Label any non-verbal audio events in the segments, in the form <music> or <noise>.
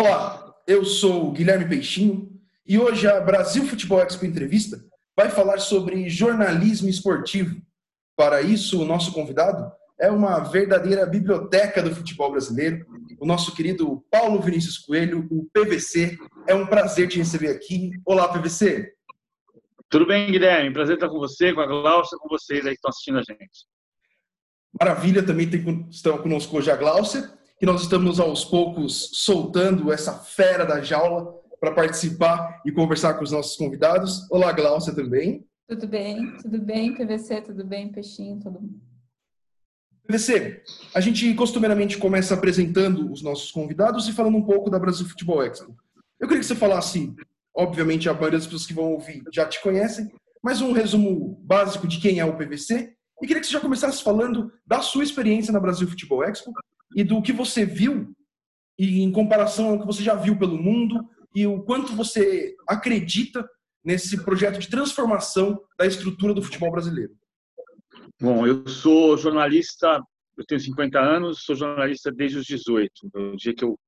Olá, eu sou o Guilherme Peixinho e hoje a Brasil Futebol Expo Entrevista vai falar sobre jornalismo esportivo. Para isso, o nosso convidado é uma verdadeira biblioteca do futebol brasileiro, o nosso querido Paulo Vinícius Coelho, o PVC. É um prazer te receber aqui. Olá, PVC. Tudo bem, Guilherme? Prazer estar com você, com a Glaucia, com vocês aí que estão assistindo a gente. Maravilha, também tem, estão conosco hoje a Glaucia que nós estamos aos poucos soltando essa fera da jaula para participar e conversar com os nossos convidados. Olá, Glaucia, também. Tudo bem, tudo bem, PVC, tudo bem, Peixinho, todo mundo. PVC, a gente costumeiramente começa apresentando os nossos convidados e falando um pouco da Brasil Futebol Expo. Eu queria que você falasse, obviamente a maioria das pessoas que vão ouvir já te conhecem, mas um resumo básico de quem é o PVC e queria que você já começasse falando da sua experiência na Brasil Futebol Expo e do que você viu e em comparação ao que você já viu pelo mundo e o quanto você acredita nesse projeto de transformação da estrutura do futebol brasileiro. Bom, eu sou jornalista, eu tenho 50 anos, sou jornalista desde os 18. O dia que eu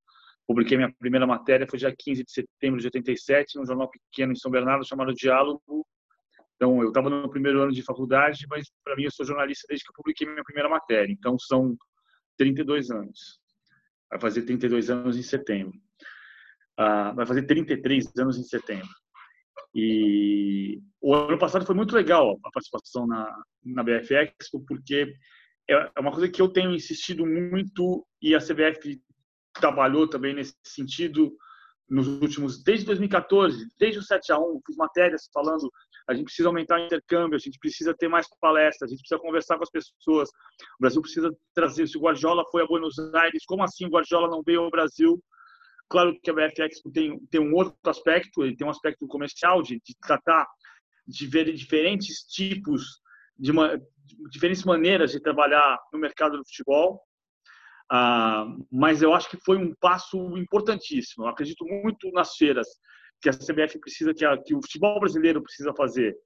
publiquei minha primeira matéria foi dia 15 de setembro de 87, num jornal pequeno em São Bernardo chamado Diálogo. Então, eu estava no primeiro ano de faculdade, mas para mim eu sou jornalista desde que eu publiquei minha primeira matéria. Então, são 32 anos. Vai fazer 32 anos em setembro. Ah, vai fazer 33 anos em setembro. E o ano passado foi muito legal a participação na, na BF Expo, porque é, é uma coisa que eu tenho insistido muito e a CBF trabalhou também nesse sentido nos últimos, desde 2014, desde o 7 a 1, fiz matérias falando a gente precisa aumentar o intercâmbio, a gente precisa ter mais palestras, a gente precisa conversar com as pessoas. O Brasil precisa trazer. Se o Guardiola foi a Buenos Aires, como assim o Guardiola não veio ao Brasil? Claro que a BFX tem, tem um outro aspecto, ele tem um aspecto comercial de, de tratar de ver diferentes tipos, de, uma, de diferentes maneiras de trabalhar no mercado do futebol. Ah, mas eu acho que foi um passo importantíssimo. Eu acredito muito nas feiras que a CBF precisa, que, a, que o futebol brasileiro precisa fazer.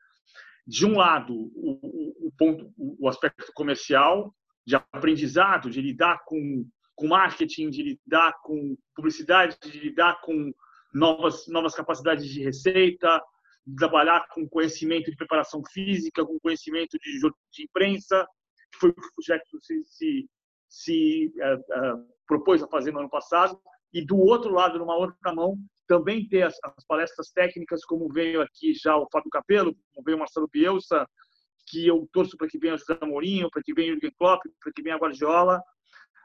De um lado, o, o, ponto, o aspecto comercial, de aprendizado, de lidar com, com marketing, de lidar com publicidade, de lidar com novas, novas capacidades de receita, de trabalhar com conhecimento de preparação física, com conhecimento de, de imprensa, que foi o que o projeto se, se, se uh, uh, propôs a fazer no ano passado. E do outro lado, numa outra mão, também ter as, as, palestras técnicas, como veio aqui já o Fábio Capello, como veio o Marcelo Bielsa, que eu torço para que venha o José Mourinho, para que venha o Jürgen Klopp, para que venha a Guardiola,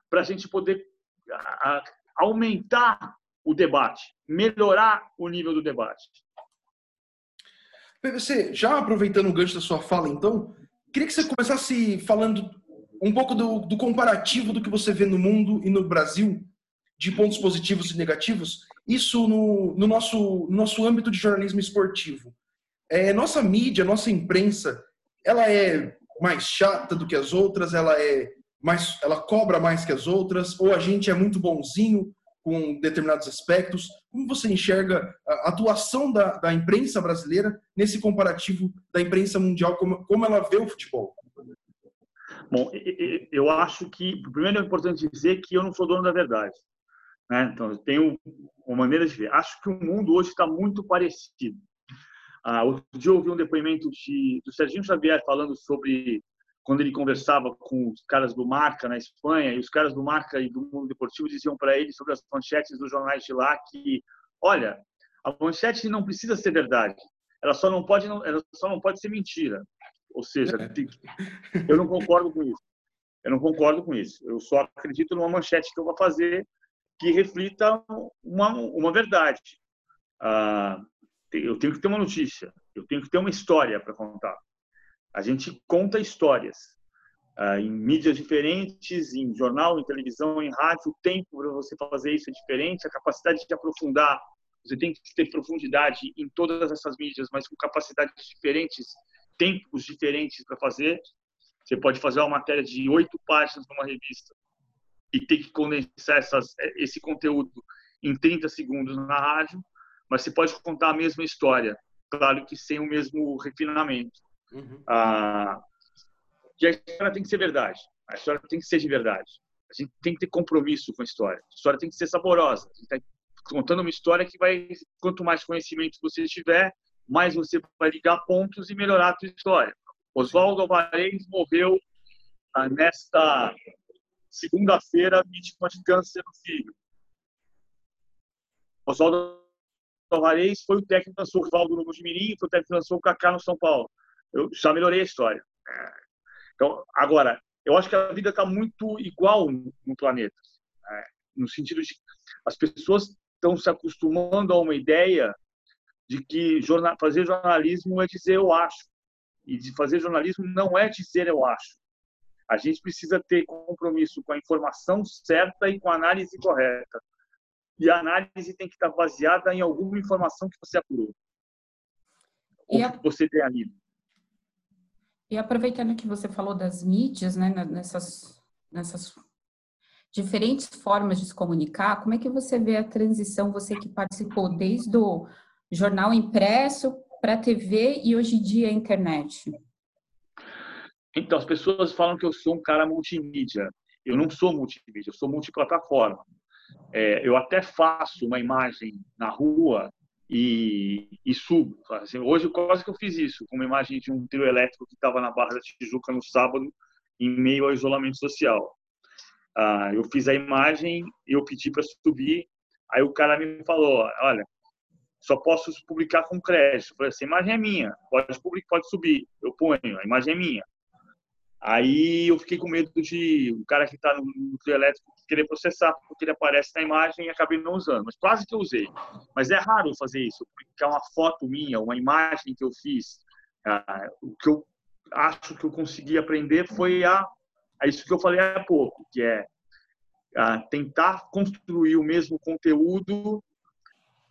para a gente poder a, a, aumentar o debate, melhorar o nível do debate. PVC, já aproveitando o gancho da sua fala, então, queria que você começasse falando um pouco do, do comparativo do que você vê no mundo e no Brasil, de pontos positivos e negativos, isso no, no nosso, no nosso âmbito de jornalismo esportivo. É, nossa mídia, nossa imprensa, ela é mais chata do que as outras, ela é mais, ela cobra mais que as outras, ou a gente é muito bonzinho com determinados aspectos. Como você enxerga a atuação da, da imprensa brasileira nesse comparativo da imprensa mundial, como, como ela vê o futebol? Bom, eu acho que, primeiro é importante dizer que eu não sou dono da verdade. Né? Então, eu tenho uma maneira de ver. Acho que o mundo hoje está muito parecido. Ah, outro dia eu ouvi um depoimento de, do Serginho Xavier falando sobre quando ele conversava com os caras do Marca na Espanha, e os caras do Marca e do Mundo Deportivo diziam para ele sobre as manchetes dos jornais de lá que, olha, a manchete não precisa ser verdade, ela só não pode, ela só não pode ser mentira. Ou seja, eu não concordo com isso. Eu não concordo com isso. Eu só acredito numa manchete que eu vou fazer que reflita uma, uma verdade. Ah, eu tenho que ter uma notícia, eu tenho que ter uma história para contar. A gente conta histórias ah, em mídias diferentes, em jornal, em televisão, em rádio. O tempo para você fazer isso é diferente, a capacidade de aprofundar. Você tem que ter profundidade em todas essas mídias, mas com capacidades diferentes, tempos diferentes para fazer. Você pode fazer uma matéria de oito páginas numa revista e ter que condensar essas, esse conteúdo em 30 segundos na rádio, mas você pode contar a mesma história, claro que sem o mesmo refinamento. Uhum. Ah, e a história tem que ser verdade, a história tem que ser de verdade. A gente tem que ter compromisso com a história. A história tem que ser saborosa. A gente contando uma história que vai, quanto mais conhecimento você tiver, mais você vai ligar pontos e melhorar a sua história. Oswaldo Alvarez morreu ah, nesta segunda-feira vítima de câncer no filho. Oswaldo Alvarez foi o técnico que lançou o Oswaldo no Mojimirim, foi o técnico que lançou o Kaká no São Paulo. Eu já melhorei a história. Então, agora, eu acho que a vida está muito igual no planeta, né? no sentido de as pessoas estão se acostumando a uma ideia de que fazer jornalismo é dizer eu acho. E de fazer jornalismo não é dizer eu acho. A gente precisa ter compromisso com a informação certa e com a análise correta. E a análise tem que estar baseada em alguma informação que você apurou. Ou a... que você tem ali. E aproveitando que você falou das mídias, né, nessas, nessas diferentes formas de se comunicar, como é que você vê a transição, você que participou desde o jornal impresso para a TV e hoje em dia a internet? Então, as pessoas falam que eu sou um cara multimídia. Eu não sou multimídia, eu sou multiplataforma. É, eu até faço uma imagem na rua e, e subo. Assim, hoje, quase que eu fiz isso, com uma imagem de um trio elétrico que estava na Barra da Tijuca no sábado, em meio ao isolamento social. Ah, eu fiz a imagem, eu pedi para subir, aí o cara me falou, olha, só posso publicar com crédito. Eu falei, essa imagem é minha, pode publicar, pode subir, eu ponho, a imagem é minha. Aí eu fiquei com medo de o cara que está no, trio elétrico querer processar porque ele aparece na imagem e acabei não usando, mas quase que eu usei. Mas é raro fazer isso, porque é uma foto minha, uma imagem que eu fiz. Ah, o que eu acho que eu consegui aprender foi a, a isso que eu falei há pouco, que é a tentar construir o mesmo conteúdo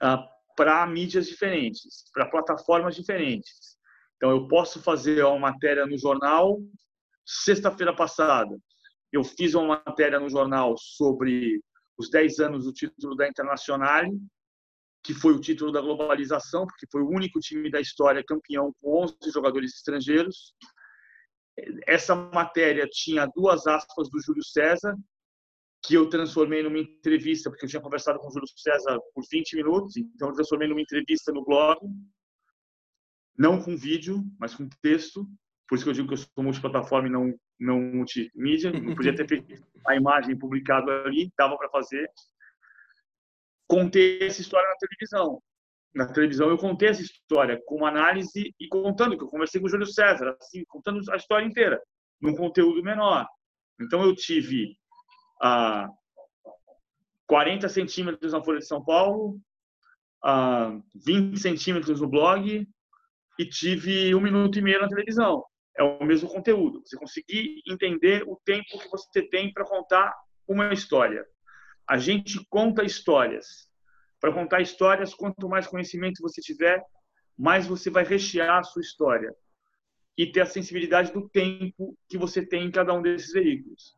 ah, para mídias diferentes, para plataformas diferentes. Então, eu posso fazer uma matéria no jornal Sexta-feira passada, eu fiz uma matéria no jornal sobre os 10 anos do título da Internacional, que foi o título da globalização, porque foi o único time da história campeão com 11 jogadores estrangeiros. Essa matéria tinha duas aspas do Júlio César, que eu transformei numa entrevista, porque eu tinha conversado com o Júlio César por 20 minutos, então eu transformei numa entrevista no blog, não com vídeo, mas com texto. Por isso que eu digo que eu sou multiplataforma e não, não multimídia. <laughs> Não podia ter feito a imagem publicada ali, dava para fazer. Contei essa história na televisão. Na televisão eu contei essa história com análise e contando, que eu conversei com o Júlio César, assim, contando a história inteira, num conteúdo menor. Então eu tive ah, 40 centímetros na Folha de São Paulo, ah, 20 centímetros no blog e tive um minuto e meio na televisão é o mesmo conteúdo. Você conseguir entender o tempo que você tem para contar uma história. A gente conta histórias. Para contar histórias, quanto mais conhecimento você tiver, mais você vai rechear a sua história e ter a sensibilidade do tempo que você tem em cada um desses veículos.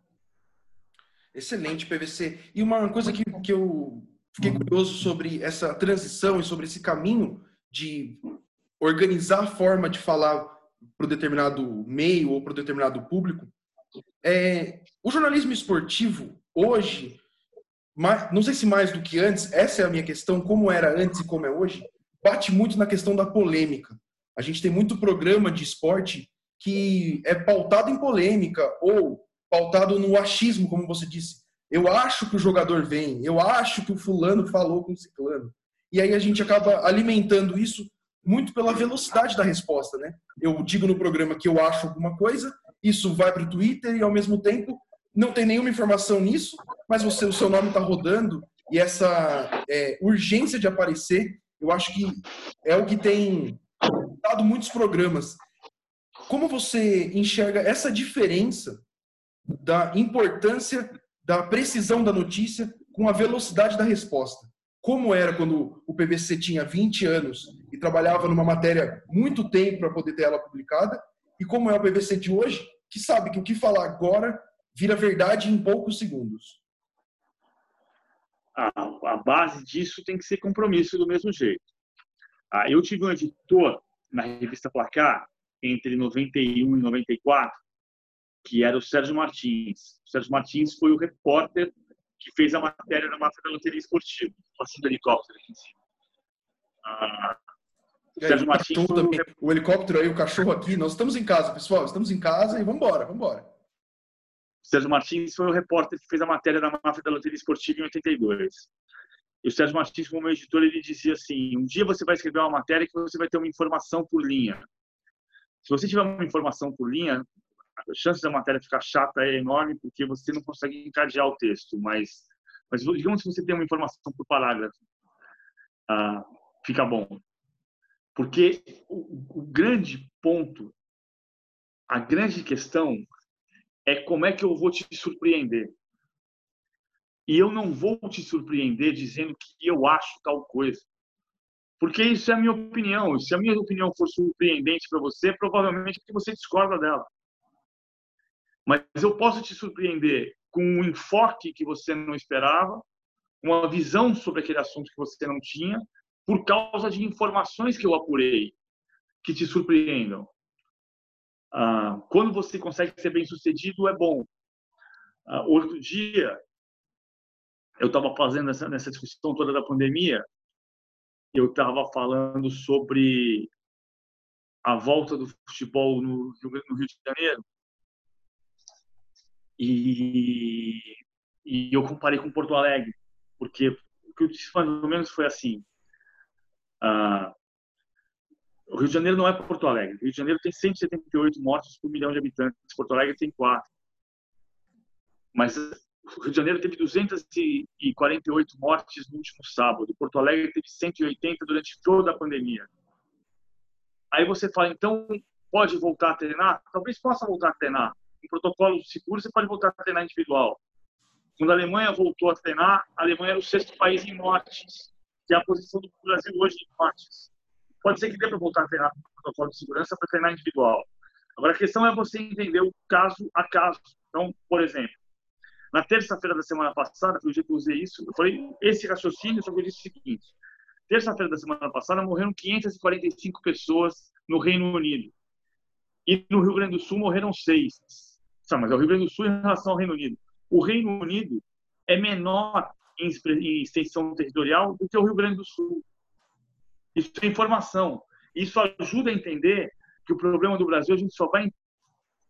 Excelente, PVC. E uma coisa que, que eu fiquei curioso sobre essa transição e sobre esse caminho de organizar a forma de falar para determinado meio ou para determinado público. É, o jornalismo esportivo, hoje, não sei se mais do que antes, essa é a minha questão, como era antes e como é hoje, bate muito na questão da polêmica. A gente tem muito programa de esporte que é pautado em polêmica ou pautado no achismo, como você disse. Eu acho que o jogador vem, eu acho que o fulano falou com o ciclano. E aí a gente acaba alimentando isso muito pela velocidade da resposta, né? Eu digo no programa que eu acho alguma coisa, isso vai para o Twitter e ao mesmo tempo não tem nenhuma informação nisso, mas você, o seu nome está rodando e essa é, urgência de aparecer, eu acho que é o que tem dado muitos programas. Como você enxerga essa diferença da importância da precisão da notícia com a velocidade da resposta? Como era quando o PVC tinha 20 anos e trabalhava numa matéria muito tempo para poder ter ela publicada, e como é o PVC de hoje, que sabe que o que falar agora vira verdade em poucos segundos. A, a base disso tem que ser compromisso do mesmo jeito. Ah, eu tive um editor na revista Placar entre 91 e 94, que era o Sérgio Martins. O Sérgio Martins foi o repórter que fez a matéria na máfia da loteria esportiva. passando helicóptero aqui em cima. Ah, o Sérgio Martins. O... o helicóptero aí, o cachorro aqui. Nós estamos em casa, pessoal. Estamos em casa e vamos embora, vamos embora. O Sérgio Martins foi o repórter que fez a matéria da máfia da loteria esportiva em 82. E o Sérgio Martins, como editor, ele dizia assim: um dia você vai escrever uma matéria que você vai ter uma informação por linha. Se você tiver uma informação por linha, a chance da matéria ficar chata é enorme porque você não consegue encadear o texto. Mas, mas digamos que você tem uma informação por parágrafo, ah, fica bom. Porque o, o grande ponto, a grande questão é como é que eu vou te surpreender. E eu não vou te surpreender dizendo que eu acho tal coisa. Porque isso é a minha opinião. Se a minha opinião for surpreendente para você, provavelmente é porque você discorda dela. Mas eu posso te surpreender com um enfoque que você não esperava, uma visão sobre aquele assunto que você não tinha, por causa de informações que eu apurei, que te surpreendam. Ah, quando você consegue ser bem sucedido, é bom. Ah, outro dia, eu estava fazendo essa, nessa discussão toda da pandemia, eu estava falando sobre a volta do futebol no, no Rio de Janeiro e, e, eu comparei com Porto Alegre, porque o que eu disse mais ou menos foi assim: ah, o Rio de Janeiro não é Porto Alegre. O Rio de Janeiro tem 178 mortes por milhão de habitantes. Porto Alegre tem 4. Mas o Rio de Janeiro teve 248 mortes no último sábado. Porto Alegre teve 180 durante toda a pandemia. Aí você fala, então pode voltar a treinar? Talvez possa voltar a treinar. Em protocolo seguro, você pode voltar a treinar individual. Quando a Alemanha voltou a treinar, a Alemanha era o sexto país em mortes, que é a posição do Brasil hoje em mortes. Pode ser que dê para voltar a treinar com protocolo de segurança para treinar individual. Agora, a questão é você entender o caso a caso. Então, por exemplo, na terça-feira da semana passada, foi o dia que eu usei isso, eu falei esse raciocínio, só que eu disse o seguinte: terça-feira da semana passada morreram 545 pessoas no Reino Unido. E no Rio Grande do Sul morreram seis. Mas é o Rio Grande do Sul em relação ao Reino Unido. O Reino Unido é menor em extensão territorial do que o Rio Grande do Sul. Isso é informação. Isso ajuda a entender que o problema do Brasil a gente só vai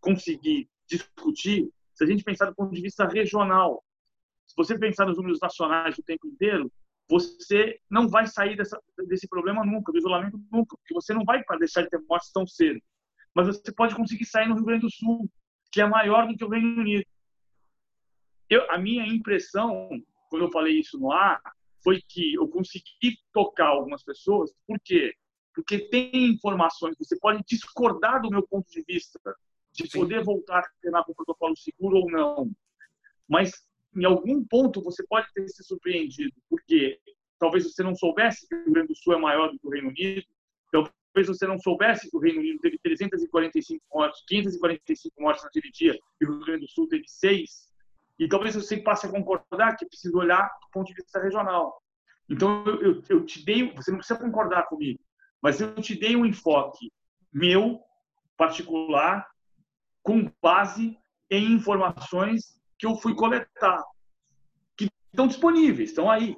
conseguir discutir se a gente pensar do ponto de vista regional, se você pensar nos números nacionais o tempo inteiro, você não vai sair dessa, desse problema nunca, do isolamento nunca, porque você não vai deixar de ter mortes tão cedo. Mas você pode conseguir sair no Rio Grande do Sul, que é maior do que o Reino Unido. Eu, a minha impressão, quando eu falei isso no ar, foi que eu consegui tocar algumas pessoas. Por quê? Porque tem informações, você pode discordar do meu ponto de vista, de Sim. poder voltar a treinar com o protocolo seguro ou não. Mas, em algum ponto, você pode ter se surpreendido, porque talvez você não soubesse que o Rio Grande do Sul é maior do que o Reino Unido, talvez você não soubesse que o Reino Unido teve 345 mortes, 545 mortes naquele dia, e o Rio Grande do Sul teve 6, e talvez você passe a concordar que precisa olhar do ponto de vista regional. Então, eu, eu, eu te dei, você não precisa concordar comigo, mas eu te dei um enfoque meu, particular, com base em informações que eu fui coletar, que estão disponíveis, estão aí.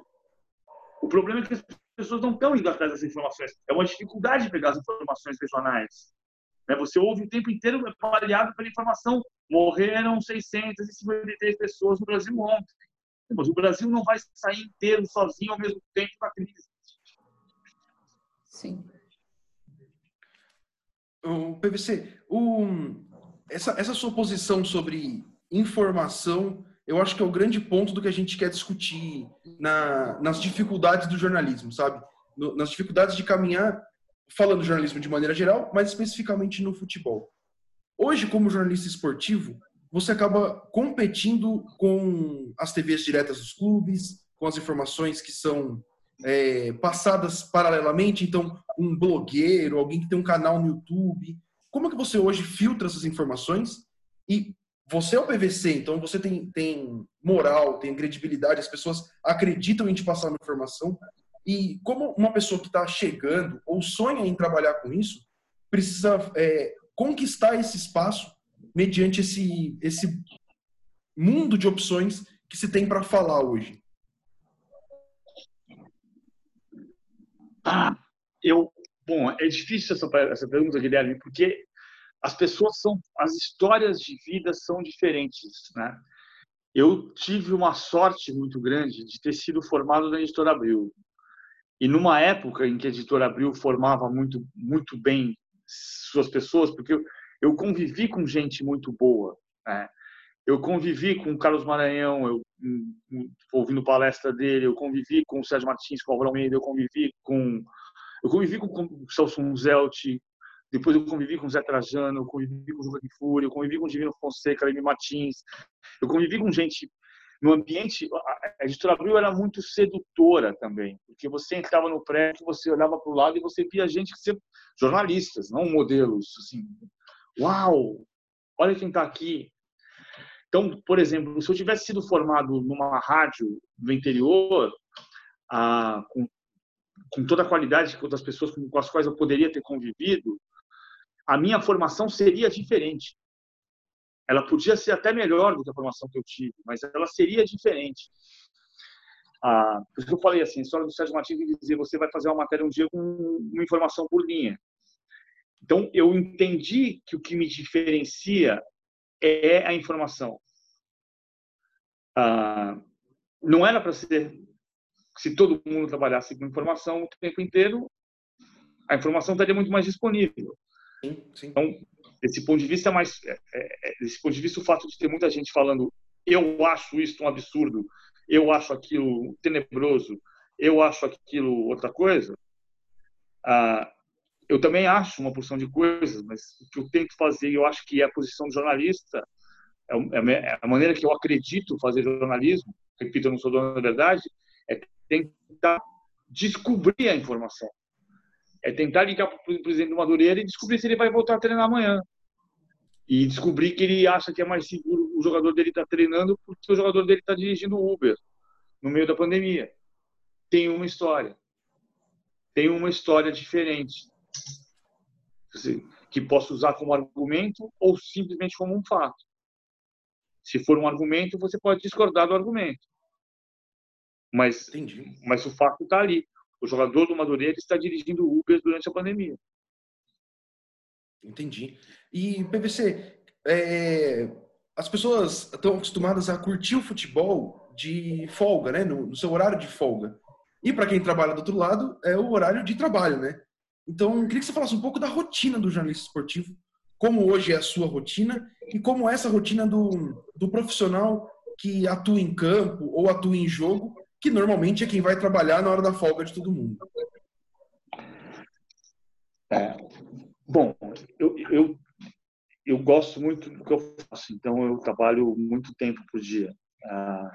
O problema é que as pessoas não estão indo atrás dessas informações. É uma dificuldade de pegar as informações regionais. Né? Você ouve o tempo inteiro avaliado pela informação. Morreram 653 pessoas no Brasil ontem. Mas o Brasil não vai sair inteiro, sozinho, ao mesmo tempo da crise. Sim. O PVC, o, essa, essa sua posição sobre informação, eu acho que é o grande ponto do que a gente quer discutir na, nas dificuldades do jornalismo, sabe? No, nas dificuldades de caminhar, falando jornalismo de maneira geral, mas especificamente no futebol. Hoje, como jornalista esportivo, você acaba competindo com as TVs diretas dos clubes, com as informações que são é, passadas paralelamente. Então, um blogueiro, alguém que tem um canal no YouTube, como é que você hoje filtra essas informações? E você é o PVC, então você tem, tem moral, tem credibilidade, as pessoas acreditam em te passar uma informação. E como uma pessoa que está chegando ou sonha em trabalhar com isso, precisa é, conquistar esse espaço mediante esse, esse mundo de opções que se tem para falar hoje. Ah, eu, bom, é difícil essa, essa pergunta, Guilherme, porque as pessoas são, as histórias de vida são diferentes, né? Eu tive uma sorte muito grande de ter sido formado na Editora Abril. E numa época em que a Editora Abril formava muito, muito bem suas pessoas, porque eu, eu convivi com gente muito boa. Né? Eu convivi com o Carlos Maranhão, eu, ouvindo palestra dele, eu convivi com o Sérgio Martins, com o Álvaro Almeida, eu convivi com eu convivi com, o Celso Zelt, depois eu convivi com o Zé Trajano, eu convivi com o Juca Fúria, eu convivi com o Divino Fonseca, Leme Martins, eu convivi com gente no ambiente. A editora Abril era muito sedutora também, porque você entrava no prédio, você olhava para o lado e você via gente que ser jornalistas, não modelos. Assim, uau, olha quem está aqui. Então, por exemplo, se eu tivesse sido formado numa rádio do interior, ah, com, com toda a qualidade das pessoas com as quais eu poderia ter convivido, a minha formação seria diferente. Ela podia ser até melhor do que a formação que eu tive, mas ela seria diferente. Ah, eu falei assim, a história do Sérgio Martins de dizer você vai fazer uma matéria um dia com uma informação por linha. Então, eu entendi que o que me diferencia é a informação. Ah, não era para ser se todo mundo trabalhasse com informação o tempo inteiro, a informação estaria muito mais disponível. Sim. Então, desse ponto de vista mais, é, é, é, desse ponto de vista, o fato de ter muita gente falando, eu acho isso um absurdo, eu acho aquilo tenebroso, eu acho aquilo outra coisa, ah, eu também acho uma porção de coisas, mas o que eu tento fazer, eu acho que é a posição do jornalista, é a maneira que eu acredito fazer jornalismo, repito, eu não sou dono da verdade, é tentar descobrir a informação. É tentar ligar para o presidente do Madureira e descobrir se ele vai voltar a treinar amanhã. E descobrir que ele acha que é mais seguro o jogador dele estar tá treinando porque o jogador dele está dirigindo o Uber no meio da pandemia. Tem uma história. Tem uma história diferente. Que posso usar como argumento ou simplesmente como um fato. Se for um argumento, você pode discordar do argumento. Mas, Entendi. mas o fato está ali. O jogador do Madureira está dirigindo Uber durante a pandemia. Entendi. E, PVC, é, as pessoas estão acostumadas a curtir o futebol de folga, né? No, no seu horário de folga. E para quem trabalha do outro lado, é o horário de trabalho, né? Então, queria que você falasse um pouco da rotina do jornalista esportivo, como hoje é a sua rotina e como é essa rotina do, do profissional que atua em campo ou atua em jogo que normalmente é quem vai trabalhar na hora da folga de todo mundo. É, bom, eu, eu, eu gosto muito do que eu faço, então eu trabalho muito tempo por dia. Ah,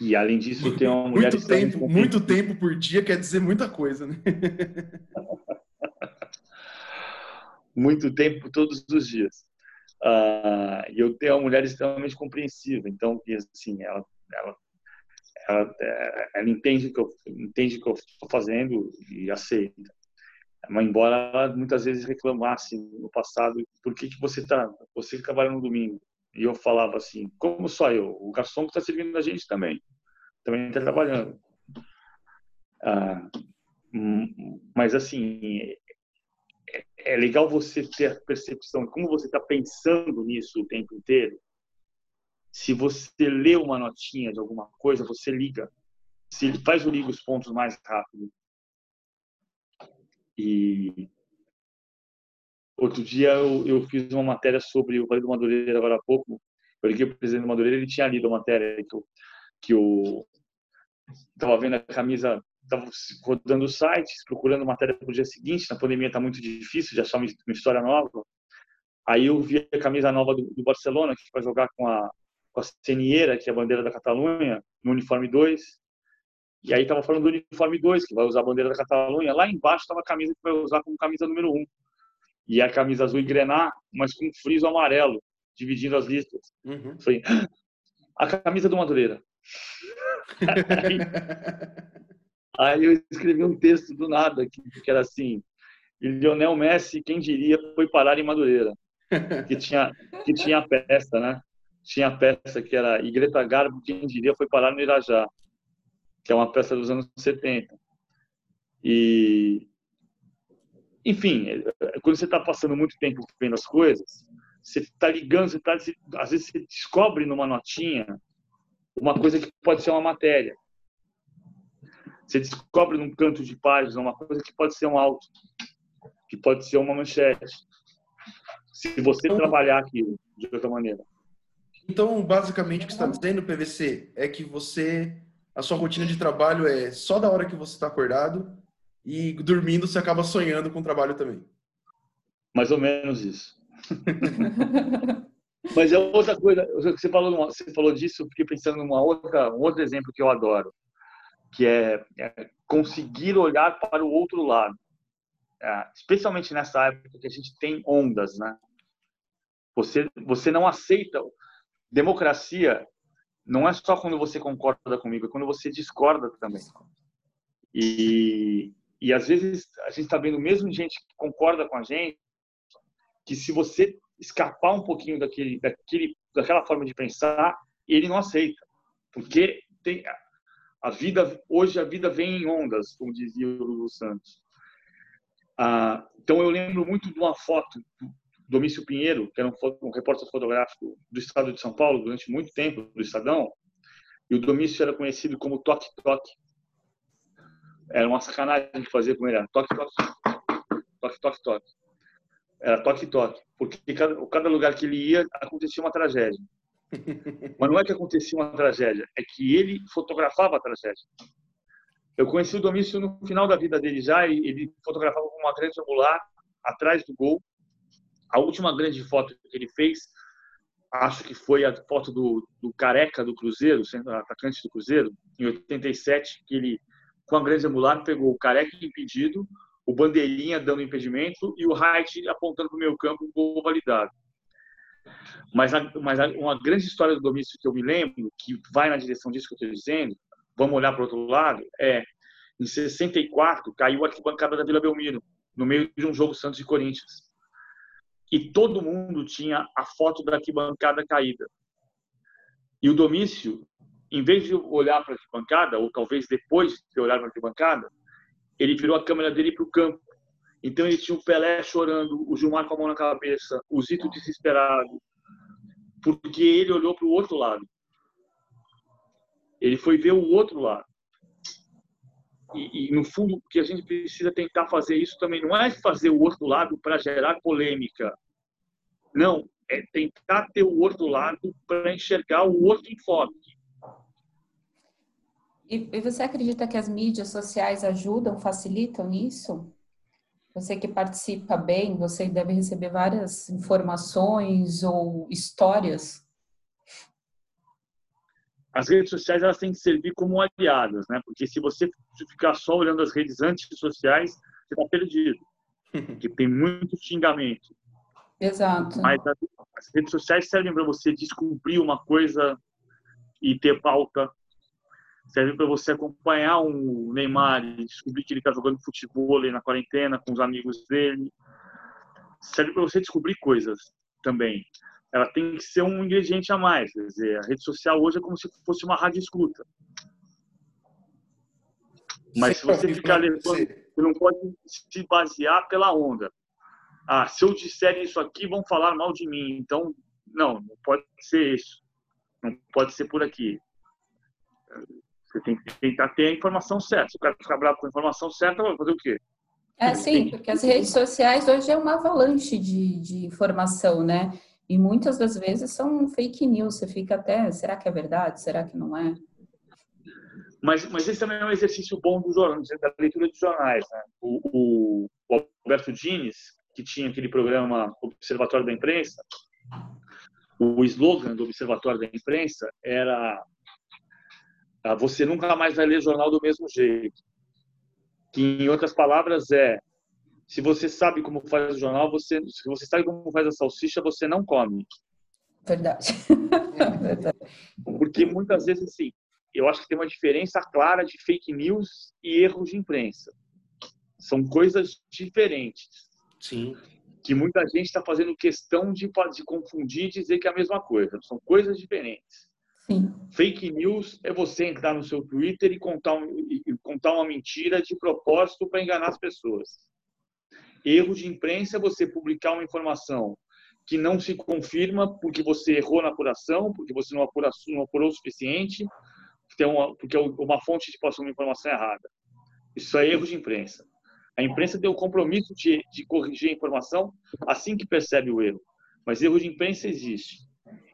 e além disso, eu tenho uma mulher muito tempo, muito tempo por dia quer dizer muita coisa, né? <laughs> muito tempo todos os dias. Uh, e eu tenho uma mulher extremamente compreensiva, então assim, ela, ela ela, é, ela entende que eu entende que eu estou fazendo e aceita. Mas embora ela muitas vezes reclamasse no passado, por que que você está, você trabalha no domingo? E eu falava assim, como só eu? O garçom que está servindo a gente também, também está trabalhando. Ah, hum, mas assim, é, é legal você ter a percepção de como você está pensando nisso o tempo inteiro se você lê uma notinha de alguma coisa, você liga. Se faz o liga os pontos mais rápido. E outro dia eu, eu fiz uma matéria sobre o Vale do Madureira agora há pouco. Eu liguei para o presidente Madureira, ele tinha lido a matéria que eu que eu estava vendo a camisa, estava rodando sites, procurando matéria para o dia seguinte. Na pandemia está muito difícil de achar uma, história nova. Aí eu vi a camisa nova do, do Barcelona que vai jogar com a com a Seniera, que é a bandeira da Catalunha, no uniforme 2. E aí estava falando do uniforme 2, que vai usar a bandeira da Catalunha. Lá embaixo estava a camisa que vai usar como camisa número 1. Um. E a camisa azul e grená, mas com friso amarelo, dividindo as listas. Uhum. Falei, a camisa do Madureira. <laughs> aí, aí eu escrevi um texto do nada, que, que era assim, Lionel Messi, quem diria, foi parar em Madureira. Que tinha, que tinha a peça, né? Tinha a peça que era E Greta Garbo, quem diria, foi parar no Irajá, que é uma peça dos anos 70. E, enfim, quando você está passando muito tempo vendo as coisas, você está ligando, você tá, às vezes você descobre numa notinha uma coisa que pode ser uma matéria. Você descobre num canto de página uma coisa que pode ser um auto, que pode ser uma manchete. Se você então, trabalhar aquilo de outra maneira. Então, basicamente, o que está dizendo, PVC, é que você, a sua rotina de trabalho é só da hora que você está acordado e dormindo você acaba sonhando com o trabalho também. Mais ou menos isso. <laughs> Mas é outra coisa, você falou, você falou disso, fiquei pensando numa outra, um outro exemplo que eu adoro, que é, é conseguir olhar para o outro lado. É, especialmente nessa época que a gente tem ondas, né? Você, você não aceita. Democracia não é só quando você concorda comigo, é quando você discorda também. E, e às vezes a gente está vendo mesmo gente que concorda com a gente, que se você escapar um pouquinho daquele, daquele, daquela forma de pensar, ele não aceita, porque tem a vida hoje a vida vem em ondas, como dizia o Lulu Santos. Ah, então eu lembro muito de uma foto Domício Pinheiro, que era um, um repórter fotográfico do Estado de São Paulo durante muito tempo do Estadão, e o Domício era conhecido como Toque Toque. Era uma sacanagem que fazia com ele, era toque toque toque toque toque era toque-toque, porque cada, cada lugar que ele ia acontecia uma tragédia. <laughs> Mas não é que acontecia uma tragédia, é que ele fotografava a tragédia. Eu conheci o Domício no final da vida dele já, e ele fotografava com uma grande angular atrás do gol. A última grande foto que ele fez, acho que foi a foto do, do Careca do Cruzeiro, atacante do Cruzeiro, em 87, que ele, com a grande angular, pegou o Careca impedido, o bandeirinha dando impedimento e o Height apontando para o meio campo, um gol validado. Mas, a, mas a, uma grande história do Domício que eu me lembro, que vai na direção disso que eu estou dizendo, vamos olhar para o outro lado, é em 64 caiu a arquibancada da Vila Belmiro, no meio de um jogo Santos e Corinthians. E todo mundo tinha a foto da arquibancada caída. E o Domício, em vez de olhar para a arquibancada, ou talvez depois de olhar para a arquibancada, ele virou a câmera dele para o campo. Então ele tinha o Pelé chorando, o Gilmar com a mão na cabeça, o Zito desesperado, porque ele olhou para o outro lado. Ele foi ver o outro lado. E, e, no fundo, o que a gente precisa tentar fazer isso também não é fazer o outro lado para gerar polêmica. Não, é tentar ter o outro lado para enxergar o outro enfoque. E, e você acredita que as mídias sociais ajudam, facilitam isso? Você que participa bem, você deve receber várias informações ou histórias. As redes sociais elas têm que servir como aliadas, né? Porque se você ficar só olhando as redes antissociais, você está perdido. <laughs> Porque tem muito xingamento. Exato. Mas as redes sociais servem para você descobrir uma coisa e ter pauta serve para você acompanhar um Neymar e descobrir que ele está jogando futebol na quarentena com os amigos dele. Serve para você descobrir coisas também. Ela tem que ser um ingrediente a mais. Quer dizer, a rede social hoje é como se fosse uma rádio escuta. Mas se você <laughs> ficar levando, você não pode se basear pela onda. Ah, se eu disser isso aqui, vão falar mal de mim. Então, não, não pode ser isso. Não pode ser por aqui você tem que tentar ter a informação certa. Se o cara ficar bravo com a informação certa, vai fazer o quê? É, sim, porque as redes sociais hoje é uma avalanche de, de informação, né? E muitas das vezes são fake news. Você fica até, será que é verdade? Será que não é? Mas, mas esse também é um exercício bom do jornal, da leitura de jornais. Né? O, o, o Alberto Dines, que tinha aquele programa Observatório da Imprensa, o slogan do Observatório da Imprensa era Tá? Você nunca mais vai ler jornal do mesmo jeito. Que, em outras palavras, é se você sabe como faz o jornal, você, se você sabe como faz a salsicha, você não come. Verdade. <laughs> Verdade. Porque muitas vezes, assim, eu acho que tem uma diferença clara de fake news e erros de imprensa. São coisas diferentes. Sim. Que muita gente está fazendo questão de, de confundir e dizer que é a mesma coisa. São coisas diferentes. Sim. Fake news é você entrar no seu Twitter e contar, um, e contar uma mentira de propósito para enganar as pessoas. Erro de imprensa é você publicar uma informação que não se confirma porque você errou na apuração, porque você não apurou, não apurou o suficiente, porque, uma, porque uma fonte te passou uma informação errada. Isso é erro de imprensa. A imprensa tem o compromisso de, de corrigir a informação assim que percebe o erro. Mas erro de imprensa existe.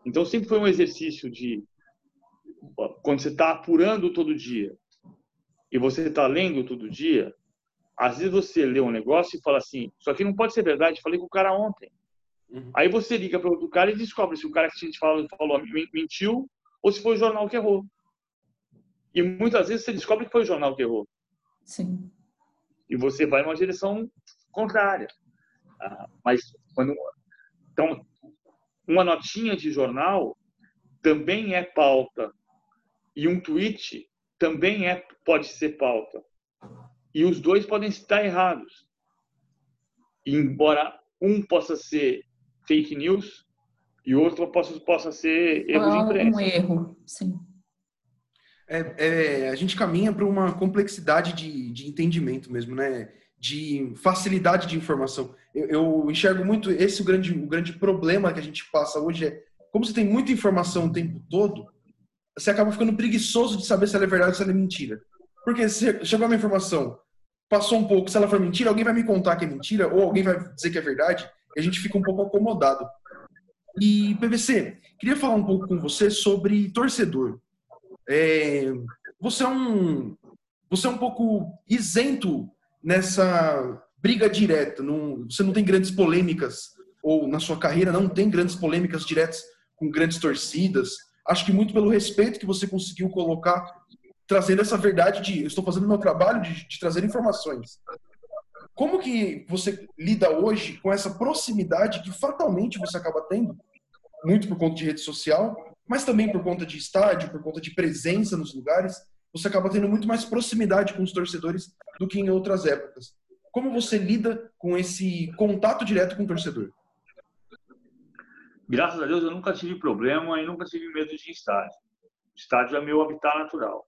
Então, sempre foi um exercício de, quando você está apurando todo dia e você está lendo todo dia, às vezes você lê um negócio e fala assim: Isso aqui não pode ser verdade, falei com o cara ontem. Uhum. Aí você liga para outro cara e descobre se o cara que a gente falou, falou mentiu ou se foi o jornal que errou. E muitas vezes você descobre que foi o jornal que errou. Sim. E você vai numa direção contrária. Ah, mas quando então uma notinha de jornal também é pauta e um tweet também é pode ser pauta. E os dois podem estar errados. E embora um possa ser fake news e outro possa, possa ser erro de imprensa. Um erro, sim. É, é, a gente caminha para uma complexidade de, de entendimento mesmo, né? De facilidade de informação. Eu, eu, enxergo muito esse o grande, o grande problema que a gente passa hoje é como você tem muita informação o tempo todo, você acaba ficando preguiçoso de saber se ela é verdade ou se ela é mentira. Porque se chegou uma informação, passou um pouco, se ela for mentira, alguém vai me contar que é mentira ou alguém vai dizer que é verdade e a gente fica um pouco acomodado. E PVC, queria falar um pouco com você sobre torcedor. É, você é um você é um pouco isento nessa briga direta. Não, você não tem grandes polêmicas ou na sua carreira não tem grandes polêmicas diretas com grandes torcidas. Acho que muito pelo respeito que você conseguiu colocar, trazendo essa verdade de eu estou fazendo meu trabalho de, de trazer informações. Como que você lida hoje com essa proximidade que fatalmente você acaba tendo, muito por conta de rede social, mas também por conta de estádio, por conta de presença nos lugares, você acaba tendo muito mais proximidade com os torcedores do que em outras épocas. Como você lida com esse contato direto com o torcedor? Graças a Deus eu nunca tive problema e nunca tive medo de estádio. Estádio é meu habitat natural.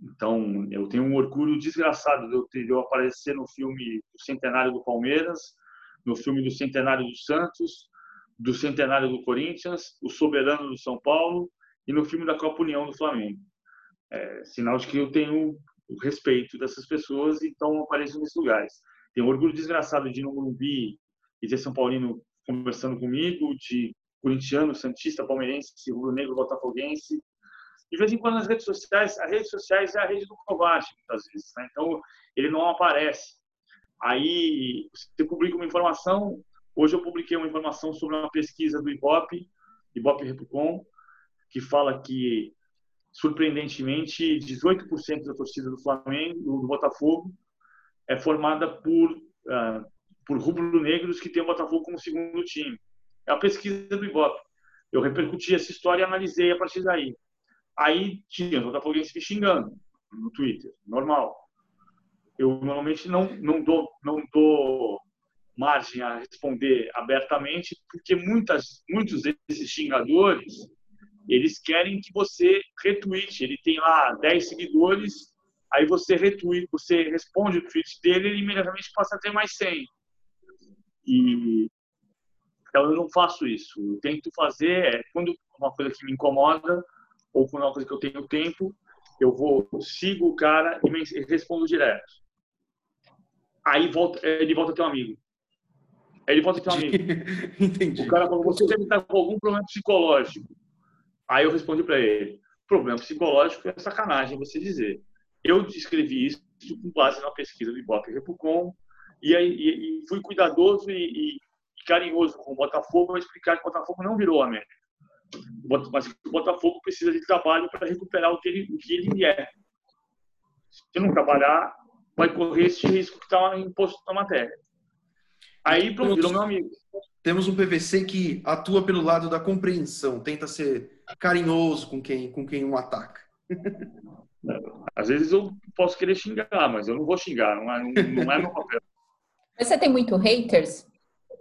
Então, eu tenho um orgulho desgraçado de eu, ter, de eu aparecer no filme do Centenário do Palmeiras, no filme do Centenário do Santos, do Centenário do Corinthians, o Soberano do São Paulo e no filme da Copa União do Flamengo. É, sinal de que eu tenho o respeito dessas pessoas, então apareço nesses lugares. Tenho um orgulho desgraçado de ir no Morumbi e ter São Paulino conversando comigo, de corintiano, santista, palmeirense, rubro-negro, botafoguense, de vez em quando nas redes sociais, as redes sociais é a rede do covarde, muitas vezes, né? então ele não aparece. Aí você publica uma informação, hoje eu publiquei uma informação sobre uma pesquisa do Ibope, Ibope Repucom, que fala que, surpreendentemente, 18% da torcida do Flamengo, do Botafogo, é formada por, uh, por rubro-negros que tem o Botafogo como segundo time. É a pesquisa do Ibope. Eu repercuti essa história e analisei a partir daí. Aí tinha os botafoguenses me xingando no Twitter, normal. Eu normalmente não, não, dou, não dou margem a responder abertamente, porque muitas, muitos desses xingadores, eles querem que você retweete. Ele tem lá 10 seguidores, aí você retweet, você responde o tweet dele, ele imediatamente passa a ter mais 100. E então eu não faço isso. Eu tento fazer, é, quando uma coisa que me incomoda, ou quando é uma coisa que eu tenho tempo, eu vou, sigo o cara e me respondo direto. Aí volta, ele volta a ter um amigo. Aí ele volta a ter um amigo. <laughs> Entendi. O cara falou, você deve estar com algum problema psicológico. Aí eu respondi para ele, problema psicológico é sacanagem você dizer. Eu descrevi isso com base na pesquisa do Ibope e Repucom, e, aí, e, e fui cuidadoso e, e, carinhoso com o Botafogo para explicar que o Botafogo não virou América mas o Botafogo precisa de trabalho para recuperar o que, ele, o que ele é. Se não trabalhar, vai correr esse risco que está imposto na matéria. Aí, pronto, virou meu amigo. Temos um PVC que atua pelo lado da compreensão, tenta ser carinhoso com quem, com quem um ataca. <laughs> Às vezes eu posso querer xingar, mas eu não vou xingar, não é, não, não é meu papel. Você tem muito haters?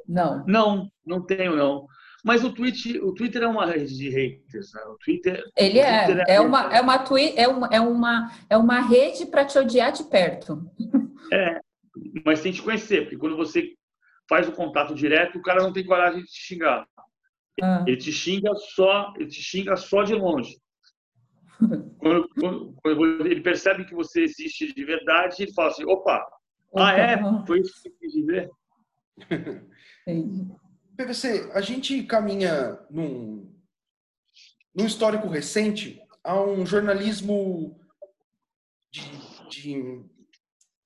Não. Não, não tenho, não. Mas o, tweet, o Twitter é uma rede de haters, né? O Twitter. Ele o é. Twitter é, é, uma, é, uma twi é, uma, é, uma, é uma rede para te odiar de perto. É, mas tem que te conhecer, porque quando você faz o contato direto, o cara não tem coragem de te xingar. Ah. Ele te xinga só, ele te xinga só de longe. quando, quando, quando, ele percebe que você existe de verdade, ele fala assim: opa, ah, é? Foi isso que eu quis dizer? PVC, a gente caminha num, num histórico recente a um jornalismo de, de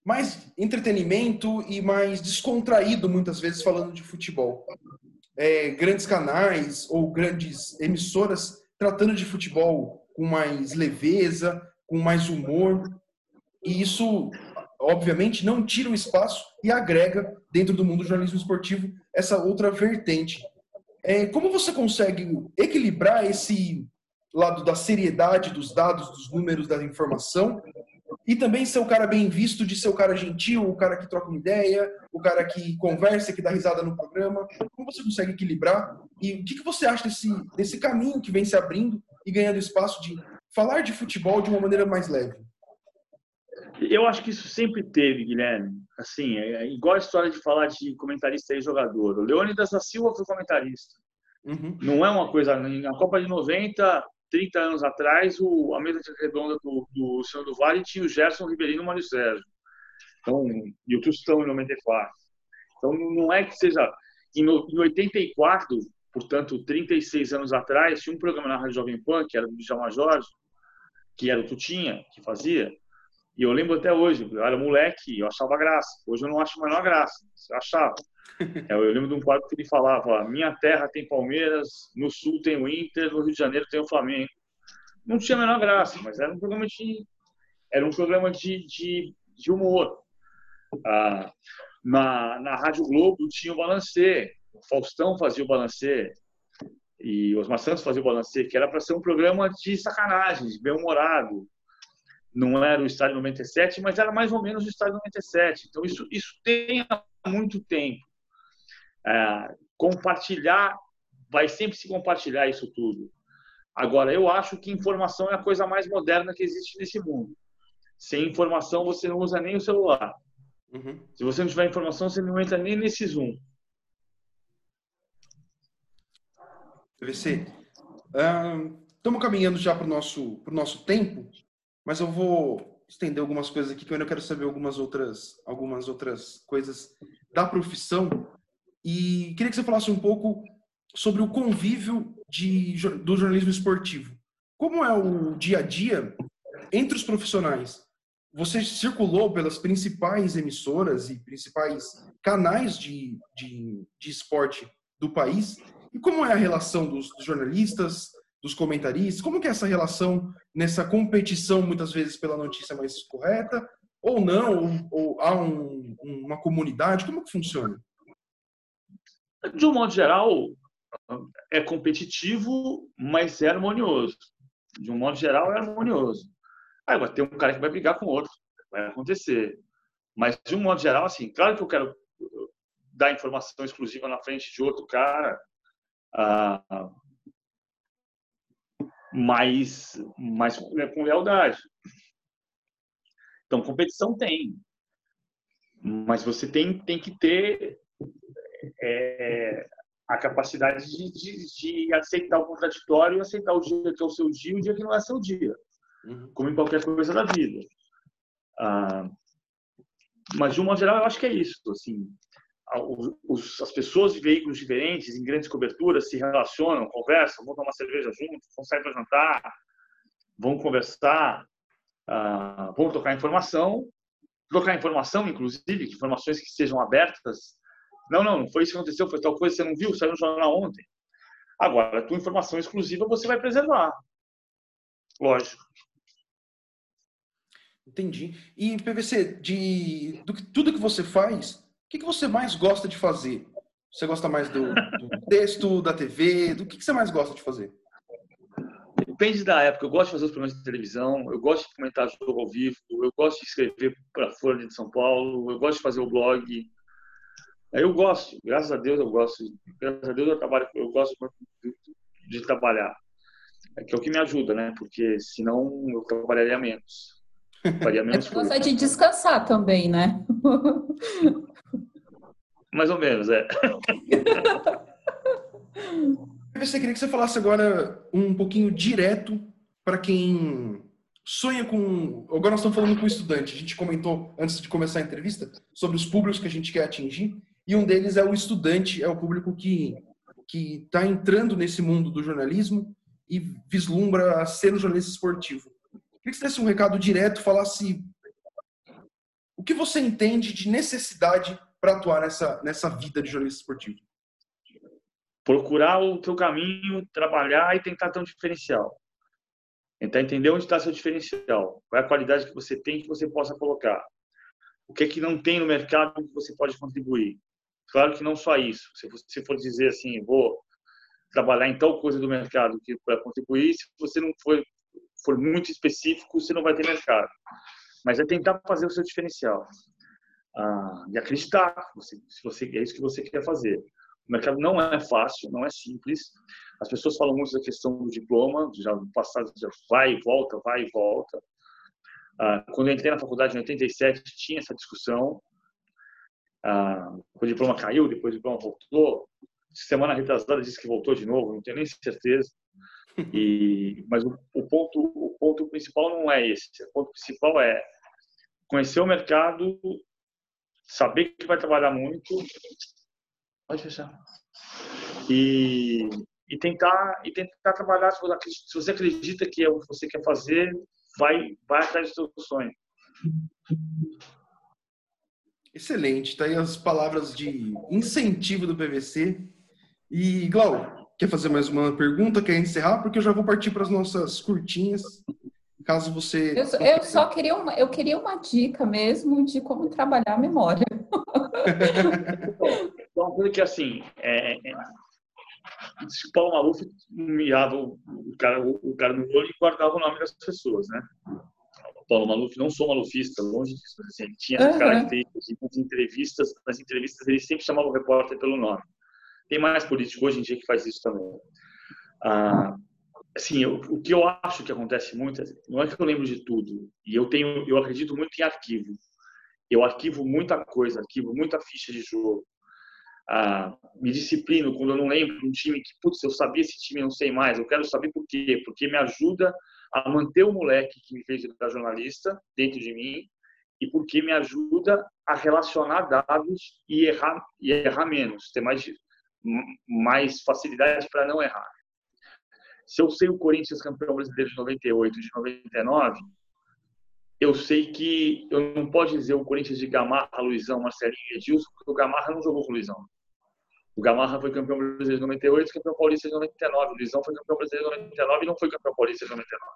mais entretenimento e mais descontraído, muitas vezes, falando de futebol. É, grandes canais ou grandes emissoras tratando de futebol com mais leveza, com mais humor. E isso, obviamente, não tira o espaço e agrega, dentro do mundo do jornalismo esportivo, essa outra vertente. É, como você consegue equilibrar esse lado da seriedade dos dados, dos números, da informação, e também ser o cara bem visto, de ser o cara gentil, o cara que troca uma ideia, o cara que conversa, que dá risada no programa. Como você consegue equilibrar? E o que, que você acha desse, desse caminho que vem se abrindo e ganhando espaço de falar de futebol de uma maneira mais leve? Eu acho que isso sempre teve, Guilherme. Assim, é igual a história de falar de comentarista e jogador. O Leônidas da Silva foi comentarista. Uhum. Não é uma coisa. Na Copa de 90, 30 anos atrás, o, a mesa redonda do, do Luciano do Vale tinha o Gerson Ribeirinho e o Mário Sérgio. Então, e o Tostão em 94. Então, não é que seja. Em, em 84, portanto, 36 anos atrás, tinha um programa na Rádio Jovem Pan, que era do Djalma Jorge, que era o Tutinha, que fazia. E eu lembro até hoje, eu era moleque, eu achava graça. Hoje eu não acho a menor graça. Eu achava. <laughs> É, eu lembro de um quadro que ele falava: minha terra tem Palmeiras, no sul tem o Inter, no Rio de Janeiro tem o Flamengo. Não tinha a menor graça, mas era um programa de, era um programa de, de, de humor. Ah, na, na Rádio Globo tinha o Balancê, o Faustão fazia o Balancê, e Osmar Santos fazia o Balancê, que era para ser um programa de sacanagem, de bem-humorado. Não era o Estádio 97, mas era mais ou menos o Estádio 97. Então, isso, isso tem há muito tempo. É, compartilhar, vai sempre se compartilhar isso tudo. Agora, eu acho que informação é a coisa mais moderna que existe nesse mundo. Sem informação, você não usa nem o celular. Uhum. Se você não tiver informação, você não entra nem nesse Zoom. PVC, estamos uh, caminhando já para o nosso, nosso tempo, mas eu vou estender algumas coisas aqui que eu ainda quero saber algumas outras, algumas outras coisas da profissão e queria que você falasse um pouco sobre o convívio de, do jornalismo esportivo. Como é o dia a dia entre os profissionais? Você circulou pelas principais emissoras e principais canais de, de, de esporte do país. E como é a relação dos, dos jornalistas, dos comentaristas? Como que é essa relação nessa competição, muitas vezes, pela notícia mais correta? Ou não? Ou, ou há um, uma comunidade? Como que funciona? De um modo geral, é competitivo, mas é harmonioso. De um modo geral, é harmonioso. Aí vai ter um cara que vai brigar com outro, vai acontecer. Mas, de um modo geral, assim, claro que eu quero dar informação exclusiva na frente de outro cara, ah, mas, mas com lealdade. Então, competição tem. Mas você tem, tem que ter é, a capacidade de, de, de, aceitar o contraditório e aceitar o dia que é o seu dia e o dia que não é seu dia, uhum. como em qualquer coisa da vida. Ah, mas, de um modo geral, eu acho que é isso. Assim, as pessoas de veículos diferentes, em grandes coberturas, se relacionam, conversam, vão tomar cerveja juntos, vão sair para jantar, vão conversar, ah, vão trocar informação, trocar informação, inclusive, informações que sejam abertas não, não, não foi isso que aconteceu, foi tal coisa, você não viu, saiu no jornal ontem. Agora, a tua informação exclusiva você vai preservar. Lógico. Entendi. E, PVC, de do, tudo que você faz, que, que você mais gosta de fazer? Você gosta mais do, do <laughs> texto, da TV? Do que, que você mais gosta de fazer? Depende da época. Eu gosto de fazer os programas de televisão, eu gosto de comentar jogo ao vivo, eu gosto de escrever para a Folha de São Paulo, eu gosto de fazer o blog, Eu gosto, graças a Deus eu gosto. Graças a Deus eu trabalho, eu gosto de, de trabalhar. É que é o que me ajuda, né? Porque senão eu trabalharia menos. Faria menos é coisa. de descansar também, né? <laughs> Mais ou menos, é. <laughs> Você queria que você falasse agora um pouquinho direto para quem sonha com. Agora nós estamos falando com o estudante. A gente comentou antes de começar a entrevista sobre os públicos que a gente quer atingir. E um deles é o estudante, é o público que que está entrando nesse mundo do jornalismo e vislumbra ser um jornalista esportivo. Queria que você desse um recado direto, falasse o que você entende de necessidade para atuar nessa, nessa vida de jornalista esportivo. Procurar o teu caminho, trabalhar e tentar ter um diferencial. Tentar entender onde está seu diferencial, qual é a qualidade que você tem que você possa colocar. O que é que não tem no mercado que você pode contribuir. Claro que não só isso. Se você for dizer assim, vou trabalhar em tal coisa do mercado que para contribuir, se você não for, for muito específico, você não vai ter mercado. Mas é tentar fazer o seu diferencial. Ah, e acreditar se você é isso que você quer fazer. O mercado não é fácil, não é simples. As pessoas falam muito da questão do diploma, já no passado já vai e volta, vai e volta. Ah, quando eu entrei na faculdade em 87, tinha essa discussão. Ah, o diploma caiu, depois o diploma voltou. Semana retrasada disse que voltou de novo, não tenho nem certeza. E, mas o, o, ponto, o ponto principal não é esse. O ponto principal é conhecer o mercado, saber que vai trabalhar muito. Pode fechar. E, e tentar e tentar trabalhar se você, acredita que é o que você quer fazer vai vai atrás do seu sonho. Excelente. Tá aí as palavras de incentivo do PVC e Glau quer fazer mais uma pergunta? Quer encerrar? Porque eu já vou partir para as nossas curtinhas caso você eu, eu só queria uma eu queria uma dica mesmo de como trabalhar a memória <laughs> então, porque assim é, é o Paulo Maluf mirava o cara, o cara no olho e guardava o nome das pessoas, né? O Paulo Maluf não sou malufista, longe disso, mas assim, ele tinha uhum. características nas entrevistas, nas entrevistas ele sempre chamava o repórter pelo nome. Tem mais político hoje em dia que faz isso também. Ah, assim, eu, o que eu acho que acontece muito, não é que eu lembro de tudo, e eu tenho, eu acredito muito em arquivo. Eu arquivo muita coisa, arquivo muita ficha de jogo ah, me disciplino quando eu não lembro de um time que, putz, eu sabia esse time, não sei mais. Eu quero saber por quê. Porque me ajuda a manter o moleque que me fez virar jornalista dentro de mim e porque me ajuda a relacionar dados e errar, e errar menos, ter mais, mais facilidade para não errar. Se eu sei o Corinthians campeão brasileiro de 98, de 99, eu sei que eu não posso dizer o Corinthians de Gamarra, Luizão, Marcelinho e Edilson, porque o Gamarra não jogou com o Luizão. O Gamarra foi campeão brasileiro de 98, campeão paulista de 99. O Luizão foi campeão brasileiro de 99 e não foi campeão paulista de 99.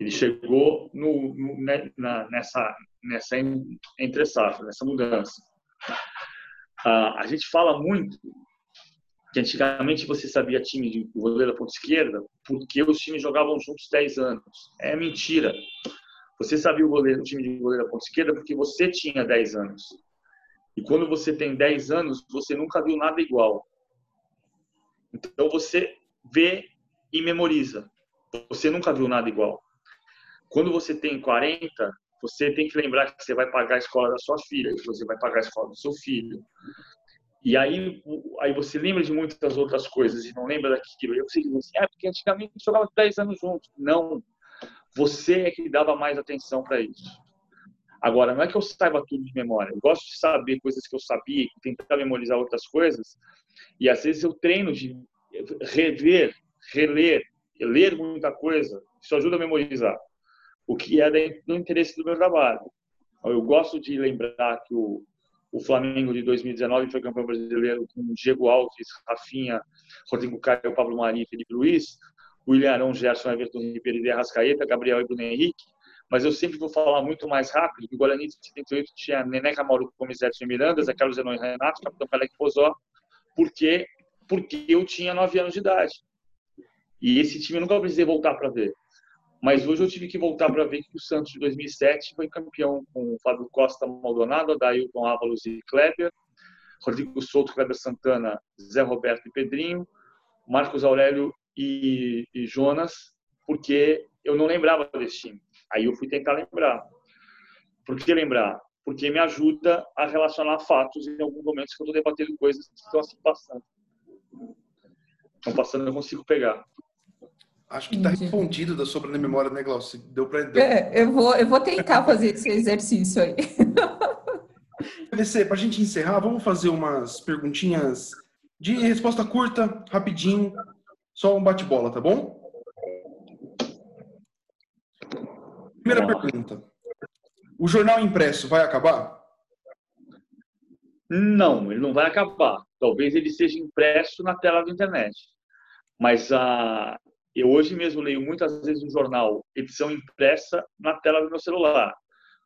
Ele chegou no, no, né, na, nessa, nessa entre safra, nessa mudança. Ah, a gente fala muito que antigamente você sabia time de goleiro da ponta esquerda porque os times jogavam juntos 10 anos. É mentira. Você sabia o, goleiro, o time de goleiro da ponta esquerda porque você tinha 10 anos. E quando você tem 10 anos, você nunca viu nada igual. Então você vê e memoriza. Você nunca viu nada igual. Quando você tem 40, você tem que lembrar que você vai pagar a escola da sua filha, que você vai pagar a escola do seu filho. E aí, aí você lembra de muitas outras coisas e não lembra daquilo. Eu sei assim, é porque antigamente jogava 10 anos juntos. Não. Você é que dava mais atenção para isso. Agora, não é que eu saiba tudo de memória. Eu gosto de saber coisas que eu sabia, tentar memorizar outras coisas. E às vezes eu treino de rever, reler, ler muita coisa. Isso ajuda a memorizar. O que é do interesse do meu trabalho. Eu gosto de lembrar que o, o Flamengo de 2019 foi campeão brasileiro com Diego Alves, Rafinha, Rodrigo Caio, Pablo Mari, Felipe Luiz, William Arão, Gerson, Everton Ribeiro e Arrascaeta, Gabriel e Bruno Henrique mas eu sempre vou falar muito mais rápido, o Guarani de 78 tinha Neneca Mauro Gomes, Edson Miranda, Zé Carlos Zenon e Renato, Capitão Pelé Pozó, porque, porque eu tinha 9 anos de idade. E esse time eu nunca precisei voltar para ver. Mas hoje eu tive que voltar para ver que o Santos de 2007 foi campeão com o Fábio Costa Maldonado, Adailton Ávalos e Kleber, Rodrigo Souto, Kleber Santana, Zé Roberto e Pedrinho, Marcos Aurélio e, e Jonas, porque eu não lembrava desse time. Aí eu fui tentar lembrar. Por que lembrar? Porque me ajuda a relacionar fatos em alguns momentos que eu estou debatendo coisas que estão assim passando. Estão passando, eu consigo pegar. Acho que está respondido da sua memória, né, Glaucio? Deu para É, eu vou, eu vou tentar fazer esse exercício aí. <laughs> PVC, para a gente encerrar, vamos fazer umas perguntinhas de resposta curta, rapidinho, só um bate-bola, tá bom? Primeira pergunta. O jornal impresso vai acabar? Não, ele não vai acabar. Talvez ele seja impresso na tela da internet. Mas a, eu hoje mesmo leio muitas vezes o jornal edição impressa na tela do meu celular.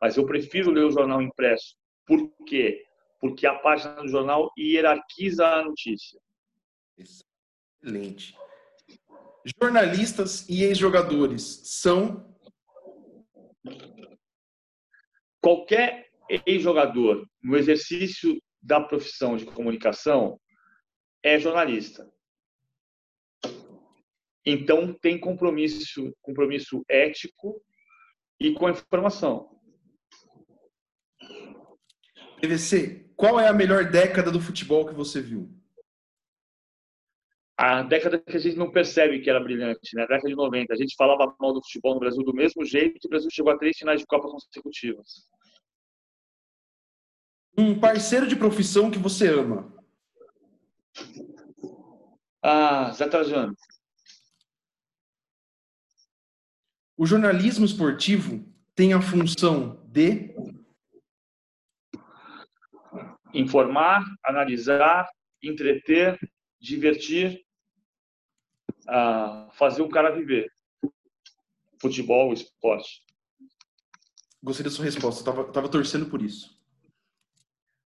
Mas eu prefiro ler o jornal impresso. Por quê? Porque a página do jornal hierarquiza a notícia. Excelente. Jornalistas e ex-jogadores são qualquer ex-jogador no exercício da profissão de comunicação é jornalista. Então tem compromisso, compromisso ético e com a informação. PVC, qual é a melhor década do futebol que você viu? A década que a gente não percebe que era brilhante, né? A década de 90. A gente falava mal do futebol no Brasil do mesmo jeito que o Brasil chegou a três finais de Copa consecutivas. Um parceiro de profissão que você ama? Ah, Zé Trajano. O jornalismo esportivo tem a função de informar, analisar, entreter, divertir a fazer o cara viver. Futebol, esporte. Gostei da sua resposta, tava, tava torcendo por isso.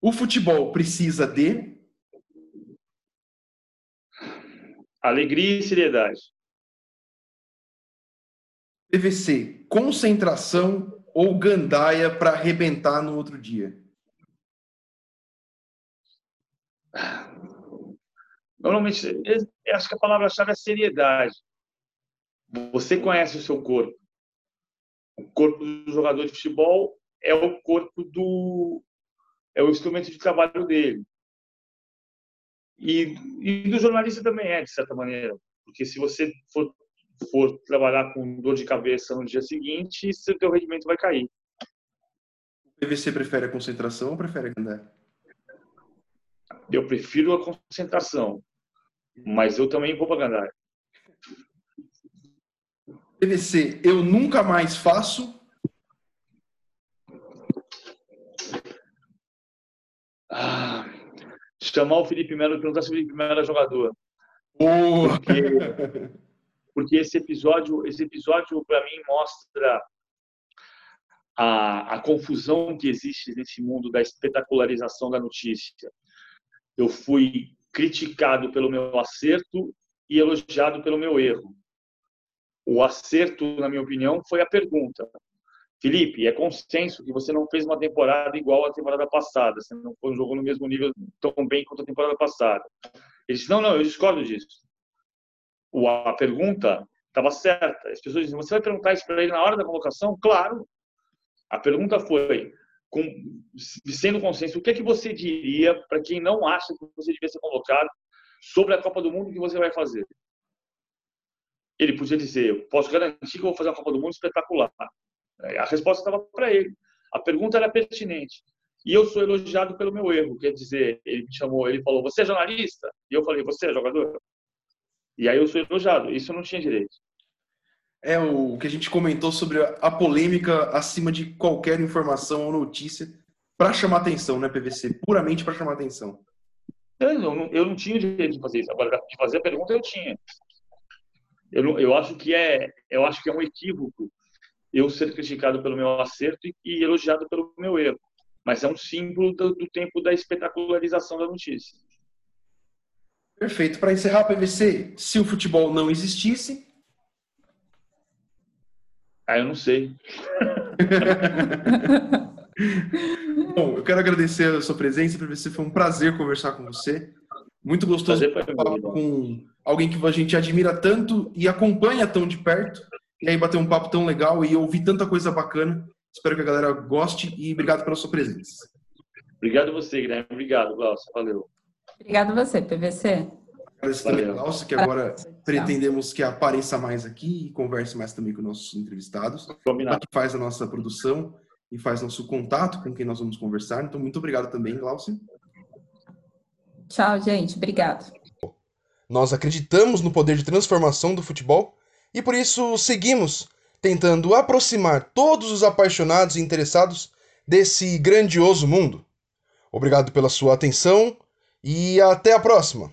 O futebol precisa de alegria e seriedade. PVC, concentração ou gandaia para arrebentar no outro dia? Normalmente, acho que a palavra-chave é seriedade. Você conhece o seu corpo. O corpo do jogador de futebol é o corpo do. é o instrumento de trabalho dele. E, e do jornalista também é, de certa maneira. Porque se você for, for trabalhar com dor de cabeça no dia seguinte, seu teu rendimento vai cair. O PVC prefere a concentração ou prefere a Gandé? Eu prefiro a concentração. Mas eu também vou para Gandaia. PVC, eu nunca mais faço. Ah, chamar o Felipe Melo e perguntar se o Felipe Melo é jogador. Oh. Porque, <laughs> porque esse episódio, esse episódio para mim mostra a, a confusão que existe nesse mundo da espetacularização da notícia. Eu fui criticado pelo meu acerto e elogiado pelo meu erro. O acerto, na minha opinião, foi a pergunta. Felipe, é consenso que você não fez uma temporada igual à temporada passada. Você não jogou no mesmo nível tão bem quanto a temporada passada. Ele disse, não, não, eu discordo disso. A pergunta estava certa. As pessoas dizem, você vai perguntar isso para ele na hora da convocação? Claro. A pergunta foi, com, sendo consenso, o que é que você diria para quem não acha que você devia ser convocado sobre a Copa do Mundo que você vai fazer? Ele podia dizer, eu posso garantir que eu vou fazer uma Copa do Mundo espetacular. A resposta estava para ele. A pergunta era pertinente. E eu sou elogiado pelo meu erro, quer dizer, ele me chamou, ele falou, você é jornalista? E eu falei, você é jogador? E aí eu sou elogiado. Isso eu não tinha direito é o que a gente comentou sobre a polêmica acima de qualquer informação ou notícia para chamar atenção, né, PVC? Puramente para chamar atenção. Eu não, eu não tinha direito de fazer isso. Agora, de fazer a pergunta, eu tinha. Eu, eu, acho que é, eu acho que é um equívoco eu ser criticado pelo meu acerto e, elogiado pelo meu erro. Mas é um símbolo do, do tempo da espetacularização da notícia. Perfeito. Para encerrar, PVC, se o futebol não existisse, ah, eu não sei. <laughs> Bom, eu quero agradecer a sua presença, PVC. Foi um prazer conversar com você. Muito gostoso falar com alguém que a gente admira tanto e acompanha tão de perto. E aí bater um papo tão legal e ouvir tanta coisa bacana. Espero que a galera goste e obrigado pela sua presença. Obrigado você, Guilherme. Obrigado, Glaucio. Valeu. Obrigado você, PVC. Agradeço também, Glaucio, que agora pretendemos que apareça mais aqui e converse mais também com nossos entrevistados. Combinado. Que faz a nossa produção e faz nosso contato com quem nós vamos conversar. Então, muito obrigado também, Glaucio. Tchau, gente. Obrigado. Nós acreditamos no poder de transformação do futebol e por isso seguimos tentando aproximar todos os apaixonados e interessados desse grandioso mundo. Obrigado pela sua atenção e até a próxima!